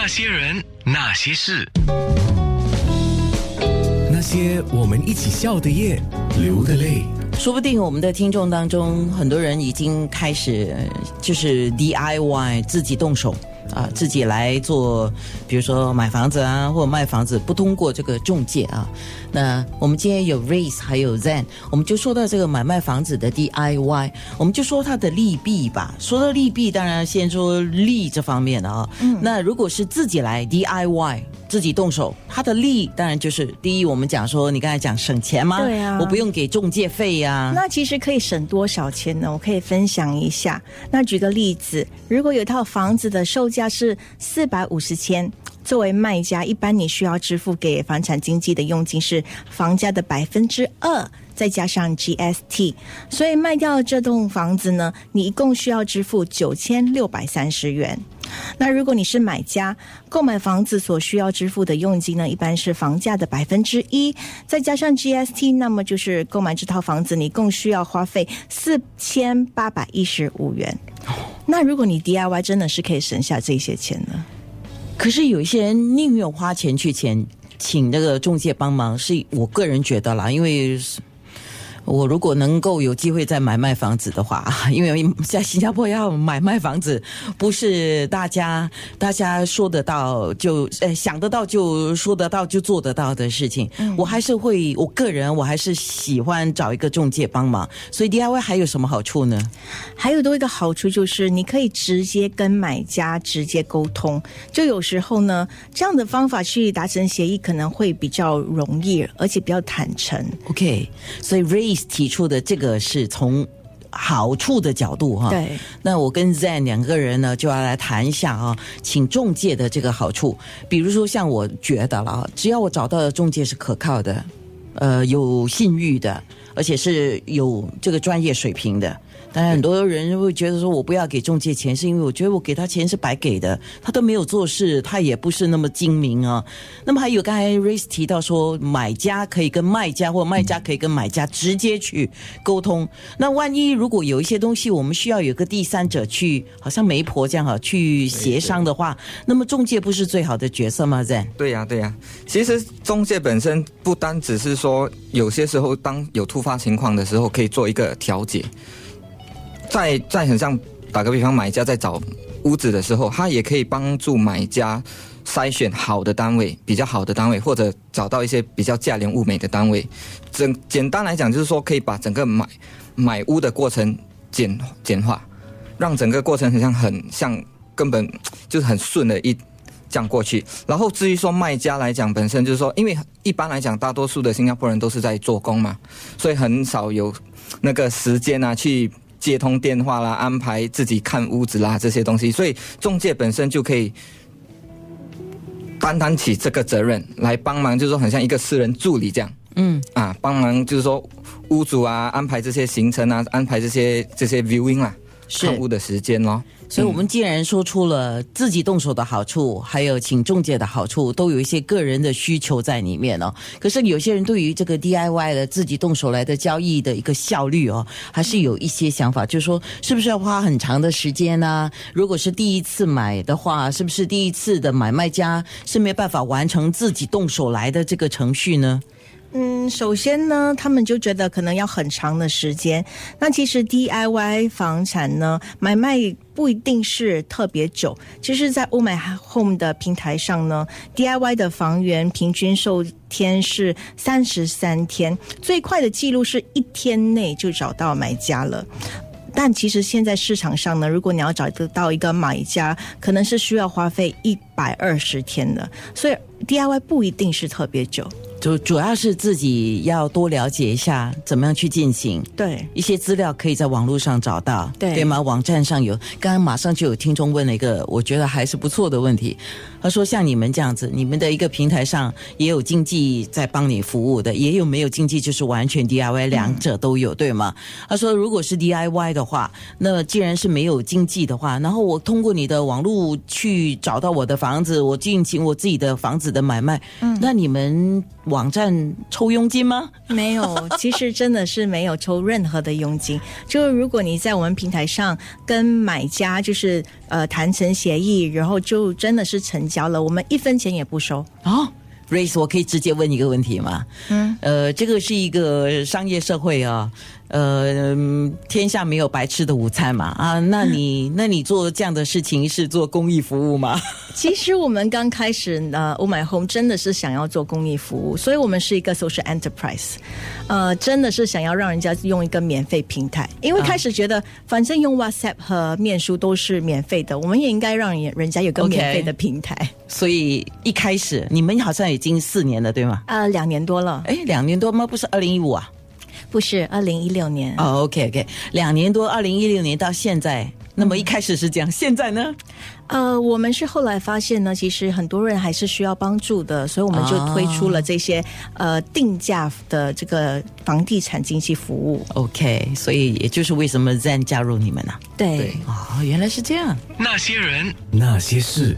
那些人，那些事，那些我们一起笑的夜，流的泪。说不定我们的听众当中，很多人已经开始就是 DIY 自己动手啊，自己来做，比如说买房子啊，或者卖房子，不通过这个中介啊。那我们今天有 Race 还有 Zen，我们就说到这个买卖房子的 DIY，我们就说它的利弊吧。说到利弊，当然先说利这方面的啊。嗯。那如果是自己来 DIY。自己动手，它的利当然就是第一，我们讲说你刚才讲省钱吗？对啊，我不用给中介费呀。那其实可以省多少钱呢？我可以分享一下。那举个例子，如果有套房子的售价价是四百五十千，作为卖家，一般你需要支付给房产经纪的佣金是房价的百分之二，再加上 GST，所以卖掉这栋房子呢，你一共需要支付九千六百三十元。那如果你是买家，购买房子所需要支付的佣金呢，一般是房价的百分之一，再加上 GST，那么就是购买这套房子你共需要花费四千八百一十五元。那如果你 DIY 真的是可以省下这些钱呢？可是有一些人宁愿花钱去请请那个中介帮忙，是我个人觉得啦，因为。我如果能够有机会再买卖房子的话，因为在新加坡要买卖房子，不是大家大家说得到就呃想得到就说得到就做得到的事情。我还是会，我个人我还是喜欢找一个中介帮忙。所以 DIY 还有什么好处呢？还有多一个好处就是你可以直接跟买家直接沟通。就有时候呢，这样的方法去达成协议可能会比较容易，而且比较坦诚。OK，所以提出的这个是从好处的角度哈，对。那我跟 Zen 两个人呢，就要来谈一下啊，请中介的这个好处。比如说，像我觉得了啊，只要我找到的中介是可靠的，呃，有信誉的，而且是有这个专业水平的。当然，很多人会觉得说，我不要给中介钱，是因为我觉得我给他钱是白给的，他都没有做事，他也不是那么精明啊。那么还有刚才 Race 提到说，买家可以跟卖家，或卖家可以跟买家直接去沟通。那万一如果有一些东西，我们需要有个第三者去，好像媒婆这样哈，去协商的话，那么中介不是最好的角色吗？Zen？对呀，对呀。其实中介本身不单只是说，有些时候当有突发发情况的时候，可以做一个调解。在在很像打个比方，买家在找屋子的时候，他也可以帮助买家筛选好的单位，比较好的单位，或者找到一些比较价廉物美的单位。整简单来讲，就是说可以把整个买买屋的过程简简化，让整个过程很像很像根本就是很顺的一 这样过去。然后至于说卖家来讲，本身就是说，因为一般来讲，大多数的新加坡人都是在做工嘛，所以很少有那个时间啊去。接通电话啦，安排自己看屋子啦，这些东西，所以中介本身就可以担当起这个责任来帮忙，就是说很像一个私人助理这样，嗯，啊，帮忙就是说屋主啊安排这些行程啊，安排这些这些 viewing 啦，看屋的时间咯。所以，我们既然说出了自己动手的好处，还有请中介的好处，都有一些个人的需求在里面哦。可是，有些人对于这个 DIY 的自己动手来的交易的一个效率哦，还是有一些想法，就是说，是不是要花很长的时间呢？如果是第一次买的话，是不是第一次的买卖家是没办法完成自己动手来的这个程序呢？嗯，首先呢，他们就觉得可能要很长的时间。那其实 DIY 房产呢，买卖不一定是特别久。其实，在 Oh My Home 的平台上呢，DIY 的房源平均售天是三十三天，最快的记录是一天内就找到买家了。但其实现在市场上呢，如果你要找得到一个买家，可能是需要花费一百二十天的。所以 DIY 不一定是特别久。就主要是自己要多了解一下怎么样去进行，对一些资料可以在网络上找到，对对吗？网站上有，刚刚马上就有听众问了一个我觉得还是不错的问题，他说像你们这样子，你们的一个平台上也有经济在帮你服务的，也有没有经济就是完全 DIY，两者都有，对吗？他说如果是 DIY 的话，那既然是没有经济的话，然后我通过你的网络去找到我的房子，我进行我自己的房子的买卖，嗯，那你们。网站抽佣金吗？没有，其实真的是没有抽任何的佣金。就是如果你在我们平台上跟买家就是呃谈成协议，然后就真的是成交了，我们一分钱也不收。哦，Race，我可以直接问一个问题吗？嗯，呃，这个是一个商业社会啊，呃，嗯天下没有白吃的午餐嘛啊，那你 那你做这样的事情是做公益服务吗？其实我们刚开始呃，Oh My Home 真的是想要做公益服务，所以我们是一个 social enterprise，呃，真的是想要让人家用一个免费平台，因为开始觉得反正用 WhatsApp 和面书都是免费的，我们也应该让人人家有个免费的平台。所以一开始你们好像已经四年了，对吗？呃，两年多了，哎，两年多吗？不是二零一五啊？不是二零一六年。哦，OK OK，两年多，二零一六年到现在，那么一开始是这样，现在呢？呃，我们是后来发现呢，其实很多人还是需要帮助的，所以我们就推出了这些、呃定价的这个房地产经纪服务。OK，所以也就是为什么 Zen 加入你们呢、对哦，原来是这样。那些人，那些事。